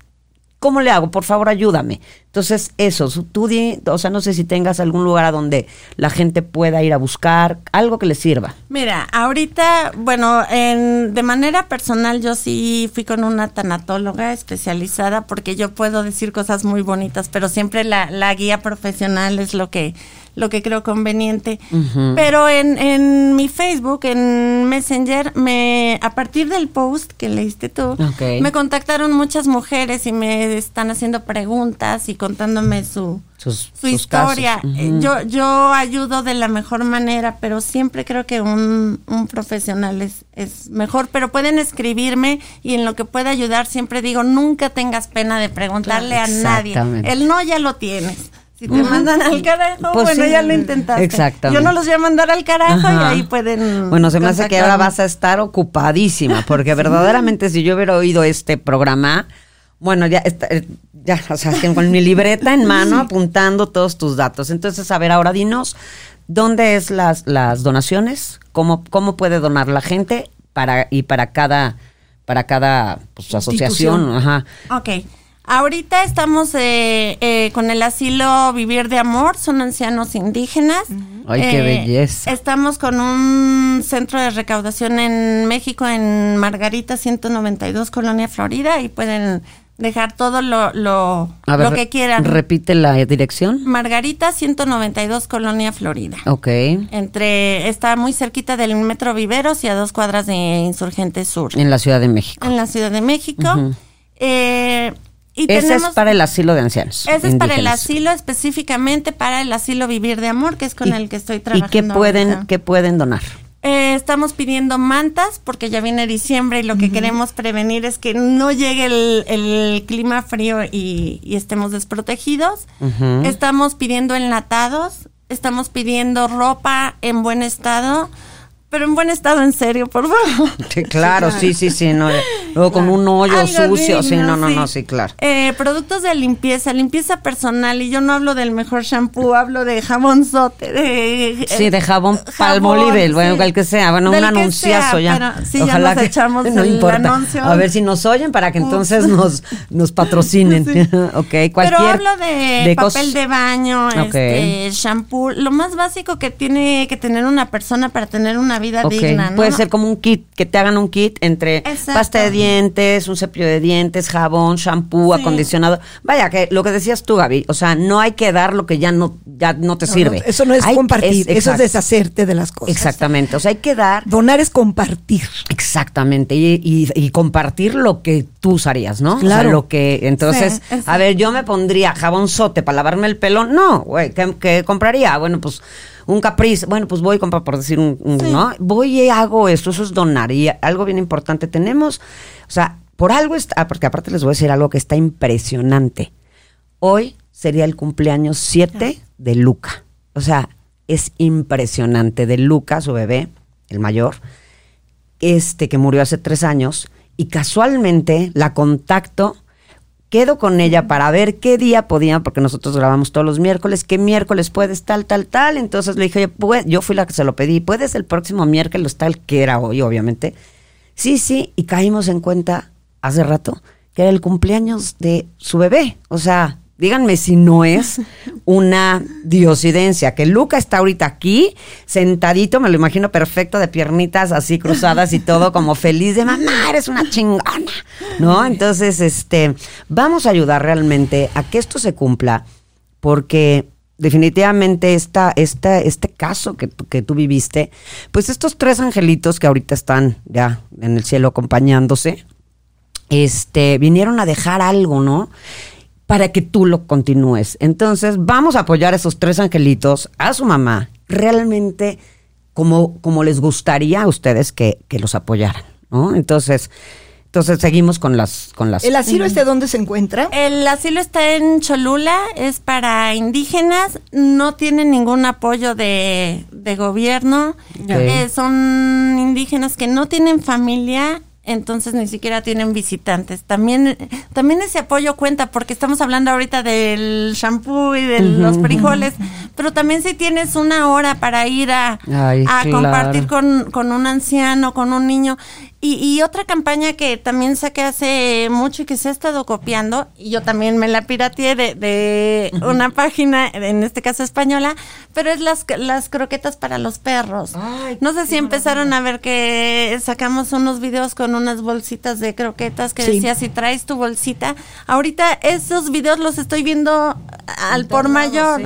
¿cómo le hago? Por favor, ayúdame. Entonces, eso, tú di, o sea, no sé si tengas algún lugar a donde la gente pueda ir a buscar algo que le sirva. Mira, ahorita, bueno, en, de manera personal yo sí fui con una tanatóloga especializada porque yo puedo decir cosas muy bonitas, pero siempre la, la guía profesional es lo que lo que creo conveniente. Pero en, en mi Facebook, en Messenger, me a partir del post que leíste tú, me contactaron muchas mujeres y me están haciendo preguntas y contándome su, Sus, su sus historia. Yo, yo ayudo de la mejor manera, pero siempre creo que un, un profesional es, es mejor. Pero pueden escribirme y en lo que pueda ayudar siempre digo, nunca tengas pena de preguntarle a nadie. El no ya lo tienes. Si te mandan al carajo, Pues bueno, sí. ya lo intentaste. Exactamente. Yo no los voy a mandar al carajo Ajá. y ahí pueden. Bueno, se me hace que ahora vas a estar ocupadísima, porque [LAUGHS] verdaderamente si yo hubiera oído este programa, bueno, ya, está- eh, ya, o sea, con mi libreta en mano apuntando todos tus datos. Entonces, a ver, ahora dinos, ¿dónde es las, las donaciones? ¿Cómo, ¿Cómo puede donar la gente para y para cada, para cada pues, asociación? Ajá. Ok. Ahorita estamos eh, eh, con el asilo Vivir de Amor, son ancianos indígenas. Ay, qué Eh, belleza. Estamos con un centro de recaudación en México, en Margarita 192, Colonia Florida, y pueden dejar todo lo, lo, A ver, lo que quieran. Repite la dirección. Margarita 192, Colonia Florida. Ok. Entre, está muy cerquita del Metro Viveros y a dos cuadras de Insurgente Sur, En la Ciudad de México. en la Ciudad de México. Eh, y Ese tenemos, es para el asilo de ancianos. ese es para el asilo, específicamente para el asilo Vivir de Amor, que es con ¿Y- el que estoy ¿Y trabajando. qué pueden, qué pueden donar? Eh, estamos pidiendo mantas porque ya viene diciembre y lo que queremos prevenir es que no llegue el, el clima frío y, y estemos desprotegidos. Estamos pidiendo enlatados, estamos pidiendo ropa en buen estado, pero en buen estado en serio, por favor. [LAUGHS] Sí, claro, sí, sí, sí. No, luego con [LAUGHS] un hoyo Algo sucio, sí, no, no, no, sí, claro. Eh, productos de limpieza, limpieza personal, y yo no hablo del mejor shampoo, hablo de jabonzote, de... Sí, de jabón jabón, palmolive, bueno, sí. el que sea, bueno, Del un que anunciazo sea, ya. pero sí, ya nos echamos [LAUGHS] no el importa. anuncio. A ver si nos oyen para que entonces nos, nos patrocinen. ok, cualquier. Pero hablo de, papel de baño, Ok. este, shampoo, lo más básico que tiene que tener una persona para tener una vida digna, ¿no? Puede ser como un kit, que te hagan un kit entre Exacto. pasta de dientes, un cepillo de dientes, jabón, shampoo, Sí. acondicionado. Vaya, que lo que decías tú, Gaby, o sea, no hay que dar lo que ya no, ya no te No, sirve. no, eso no es Hay- compartir, eso es deshacerte de las cosas. Exactamente, o sea, hay que dar Donar es compartir. Exactamente, y, y- y compartir lo que tú usarías, ¿no? O sea, Claro. lo que, entonces, Sí, a ver, yo me pondría jabonzote para lavarme el pelo, no, güey, ¿qué, qué compraría? Bueno, pues un capriz, bueno, pues voy a comprar, por decir un, un, ¿no? Voy y hago esto, eso es donar, y algo bien importante tenemos, o sea, por algo está, ah, porque aparte les voy a decir algo que está impresionante. Hoy sería el cumpleaños 7 de Luca, o sea, es impresionante, de Luca, su bebé, el mayor, este que murió hace tres años y casualmente la contacto, quedo con ella para ver qué día podía, porque nosotros grabamos todos los miércoles, qué miércoles puedes, tal, tal, tal. Entonces le dije, yo fui la que se lo pedí, ¿puedes el próximo miércoles tal que era hoy, obviamente? Sí, sí, y caímos en cuenta hace rato que era el cumpleaños de su bebé. O sea, díganme si no es una diosidencia, que Luca está ahorita aquí, sentadito, me lo imagino perfecto, de piernitas así cruzadas y todo, como feliz de mamá, eres una chingona, ¿no? Entonces, este, vamos a ayudar realmente a que esto se cumpla, porque definitivamente esta, esta, este caso que, que tú viviste, pues estos tres angelitos que ahorita están ya en el cielo acompañándose, este, vinieron a dejar algo, ¿no? Para que tú lo continúes. Entonces, vamos a apoyar a esos tres angelitos, a su mamá, realmente como, como les gustaría a ustedes que, que los apoyaran, ¿no? Entonces, entonces seguimos con las, con las. ¿El asilo este dónde se encuentra? El asilo está en Cholula, es para indígenas, no tiene ningún apoyo de, de gobierno, Eh, son indígenas que no tienen familia, entonces ni siquiera tienen visitantes. También, también ese apoyo cuenta porque estamos hablando ahorita del shampoo y de los frijoles, pero también si tienes una hora para ir a, Ay, a claro. compartir con, con un anciano, con un niño. Y, y otra campaña que también saqué hace mucho y que se ha estado copiando, y yo también me la pirateé de, de una página, en este caso española, pero es las, las croquetas para los perros. no sé si empezaron a ver que sacamos unos videos con unas bolsitas de croquetas que Sí. decía si traes tu bolsita. Ahorita esos videos los estoy viendo al por mayor.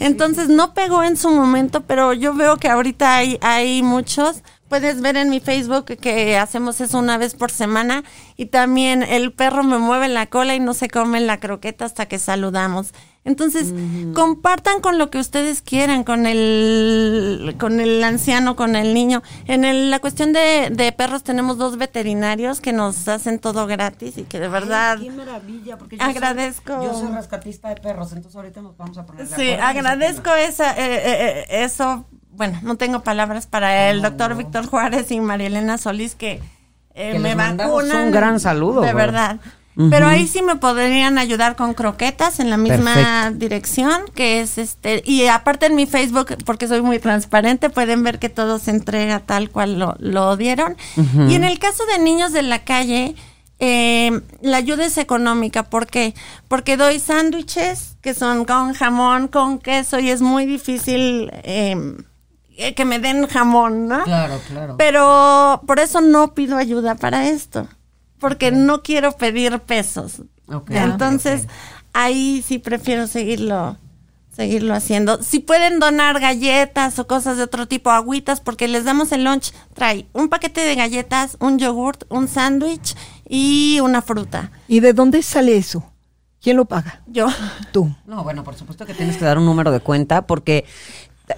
Entonces no pegó en su momento, pero yo veo que ahorita hay, hay muchos. Puedes ver en mi Facebook que hacemos eso una vez por semana y también el perro me mueve la cola y no se come la croqueta hasta que saludamos. Entonces, compartan con lo que ustedes quieran, con el, con el anciano, con el niño. En el- la cuestión de, de perros tenemos dos veterinarios que nos hacen todo gratis y que de verdad... Qué maravilla, porque yo soy- Agradezco. yo soy rescatista de perros, entonces ahorita nos vamos a poner de Sí, agradezco esa, eh, eh, eh, eso. Bueno, no tengo palabras para el doctor Víctor Juárez y María Elena Solís que, eh, Que me vacunan. un gran saludo, De verdad. Pero ahí sí me podrían ayudar con croquetas en la misma Perfecto. dirección, que es este. Y aparte en mi Facebook, porque soy muy transparente, pueden ver que todo se entrega tal cual lo, lo dieron. Y en el caso de niños de la calle, eh, la ayuda es económica. ¿Por qué? Porque doy sándwiches que son con jamón, con queso y es muy difícil eh, que me den jamón, ¿no? Claro, claro. Pero por eso no pido ayuda para esto, porque no quiero pedir pesos. Ok. Entonces, ahí sí prefiero seguirlo seguirlo haciendo. Si pueden donar galletas o cosas de otro tipo, agüitas, porque les damos el lunch, trae un paquete de galletas, un yogurt, un sándwich y una fruta. ¿Y de dónde sale eso? ¿Quién lo paga? Yo. Tú. No, bueno, por supuesto que tienes que dar un número de cuenta porque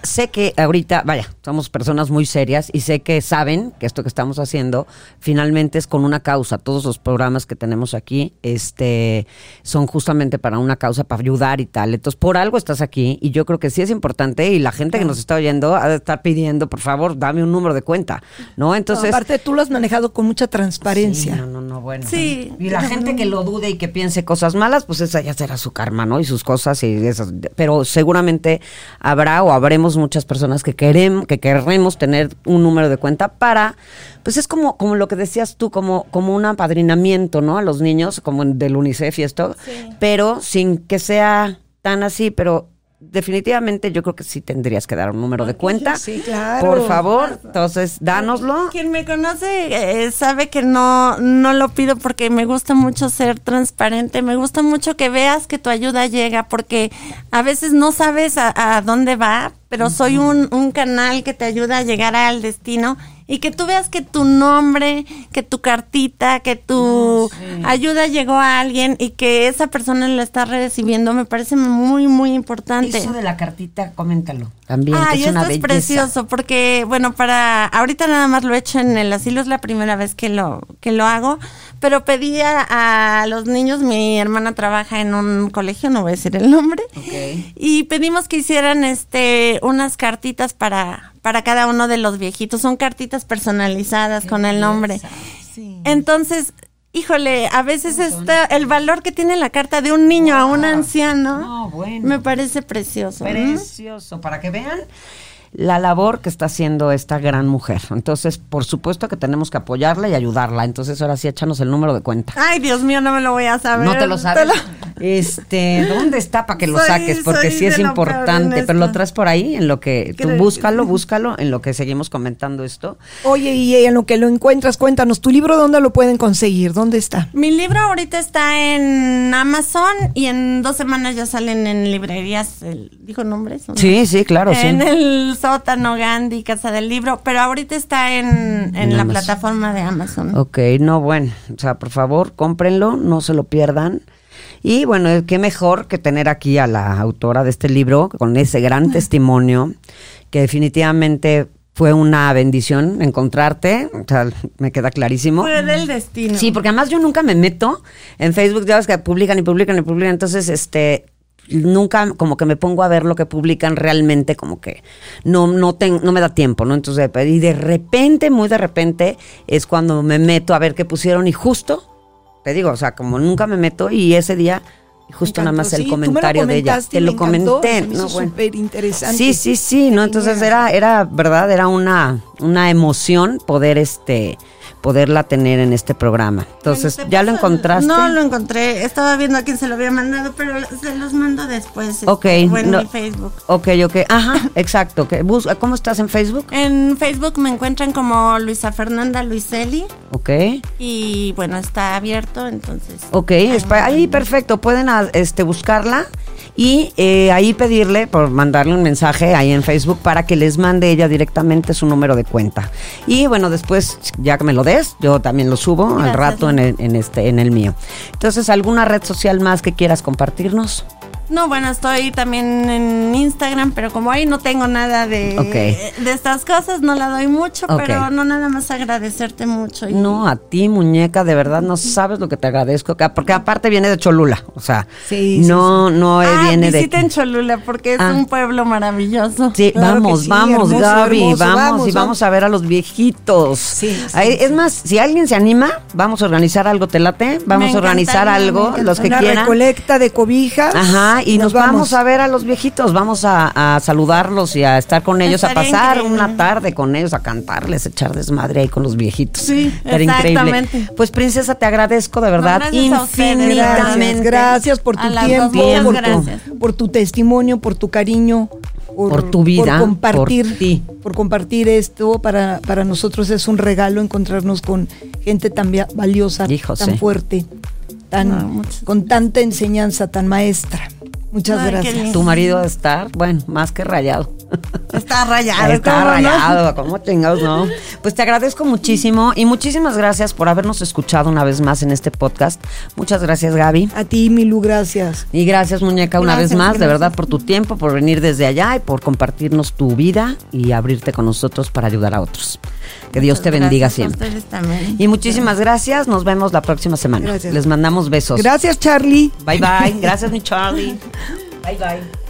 sé que ahorita, vaya, somos personas muy serias y sé que saben que esto que estamos haciendo finalmente es con una causa. Todos los programas que tenemos aquí este, son justamente para una causa, para ayudar y tal. Entonces, por algo estás aquí y yo creo que sí es importante y la gente que nos está oyendo ha de estar pidiendo, por favor, dame un número de cuenta, ¿no? Entonces... aparte, tú lo has manejado con mucha transparencia. Sí, no, no, no, bueno. Sí. Y la gente que lo dude y que piense cosas malas, pues esa ya será su karma, ¿no? Y sus cosas y esas. Pero seguramente habrá o habremos muchas personas que queremos, que queremos tener un número de cuenta para, pues es como, como lo que decías tú, como, como un apadrinamiento, ¿no? A los niños, como del UNICEF y esto, pero sin que sea tan así, pero definitivamente yo creo que sí tendrías que dar un número de cuenta. sí, claro. Por favor, entonces, dánoslo. Quien me conoce eh, sabe que no, no lo pido porque me gusta mucho ser transparente, me gusta mucho que veas que tu ayuda llega, porque a veces no sabes a, a dónde va, pero soy un, un canal que te ayuda a llegar al destino y que tú veas que tu nombre, que tu cartita, que tu ayuda llegó a alguien y que esa persona la está recibiendo, me parece muy, muy importante. Eso de la cartita, coméntalo. También, Ay, que es una esto es precioso porque, bueno, para ahorita nada más lo he hecho en el asilo, es la primera vez que lo que lo hago, pero pedí a, a los niños, mi hermana trabaja en un colegio, no voy a decir el nombre, y pedimos que hicieran este unas cartitas para para cada uno de los viejitos, son cartitas personalizadas con el nombre. Entonces, híjole, a veces está el valor que tiene la carta de un niño a un anciano No, bueno. me parece precioso. Precioso, para que vean la labor que está haciendo esta gran mujer. Entonces, por supuesto que tenemos que apoyarla y ayudarla. Entonces, ahora sí, échanos el número de cuenta. Ay, Dios mío, no me lo voy a saber. No te lo sabes. lo- Este, ¿dónde está para que lo Soy- saques? Porque sí es importante, pero lo traes por ahí en lo que tú Creo búscalo, búscalo en lo que seguimos comentando esto. Oye, y en lo que lo encuentras, cuéntanos, ¿tu libro dónde lo pueden conseguir? ¿Dónde está? Mi libro ahorita está en Amazon y en dos semanas ya salen en librerías. el- ¿Dijo nombres? no? Sí, sí, claro, sí. En el sótano Gandhi, Casa del Libro, pero ahorita está en, en En la Amazon. plataforma de Amazon. Ok, no, bueno, o sea, por favor, cómprenlo, no se lo pierdan. Y bueno, qué mejor que tener aquí a la autora de este libro con ese gran testimonio, que definitivamente fue una bendición encontrarte, o sea, me queda clarísimo. Fue del destino. Sí, porque además yo nunca me meto en Facebook, ya ves que publican y publican y publican, entonces este nunca como que me pongo a ver lo que publican realmente como que no no ten- no me da tiempo, ¿no? Entonces y de repente, muy de repente es cuando me meto a ver qué pusieron y justo te digo, o sea, como nunca me meto y ese día justo nada más el sí, comentario de ella, te lo encantó, comenté, no bueno. súper interesante. Sí, sí, sí, ¿no? Entonces era, era, verdad, era una, una emoción poder este, poderla tener en este programa. Entonces, Bueno, ¿ya lo encontraste? No lo encontré. Estaba viendo a quién se lo había mandado, pero se los mando después. este, Ok, o en no. mi Facebook. Ok, ok. Ajá, [LAUGHS] exacto. que bus- ¿Cómo estás en Facebook? En Facebook me encuentran como Luisa Fernanda Luiselli Ok. y bueno, está abierto, entonces. Ok, ahí perfecto. Pueden ah, este, buscarla y eh, ahí pedirle, por mandarle un mensaje ahí en Facebook para que les mande ella directamente su número de cuenta. Y bueno, después, ya que me lo yo también lo subo al rato en el, en, este, en el mío. Entonces, ¿alguna red social más que quieras compartirnos? No, bueno, estoy también en Instagram, pero como ahí no tengo nada de, de estas cosas, no la doy mucho, pero no nada más agradecerte mucho. y- No, a ti, muñeca, de verdad no sabes lo que te agradezco, que- porque aparte viene de Cholula, o sea, Sí, sí, no, no eh, Ah, viene de... visiten Cholula porque es Ah. un pueblo maravilloso. Sí, Claro vamos, sí, vamos, hermoso, Gaby, hermoso, vamos, vamos, y vamos a ver a los viejitos. Sí, sí, Ahí- sí. Es más, si alguien se anima, vamos a organizar algo, te late, vamos a organizar algo, los que Una quieran. recolecta de cobijas. Ajá, y nos, Nos vamos. vamos. a ver a los viejitos, vamos a, a saludarlos y a estar con ellos, a pasar increíble. una tarde con ellos, a cantarles, echar desmadre ahí con los viejitos. Sí, Estaría increíble. exactamente. Pues princesa, te agradezco de verdad gracias a ustedes. infinitamente. Gracias, gracias por tu A tiempo, por. Tu, por tu testimonio, por tu cariño, Por tu vida, por compartir, por ti. por compartir esto. Para, para nosotros es un regalo encontrarnos con gente tan valiosa, tan fuerte, tan, No, con tanta enseñanza, tan maestra. Muchas Ay, gracias. Tu marido de estar, bueno, más que rayado. Está rayado. Está ¿cómo no? rayado, ¿cómo chingados, no? Pues te agradezco muchísimo y muchísimas gracias por habernos escuchado una vez más en este podcast. Muchas gracias, Gaby. A ti, Milu, gracias. Y gracias, muñeca, una Gracias, vez más, de gracias. verdad, por tu tiempo, por venir desde allá y por compartirnos tu vida y abrirte con nosotros para ayudar a otros. Que Dios te Muchas bendiga siempre. también. Y muchísimas gracias. Nos vemos la próxima semana. Gracias. Les mandamos besos. Gracias, Charlie. Bye bye. Gracias, mi Charlie. Bye bye.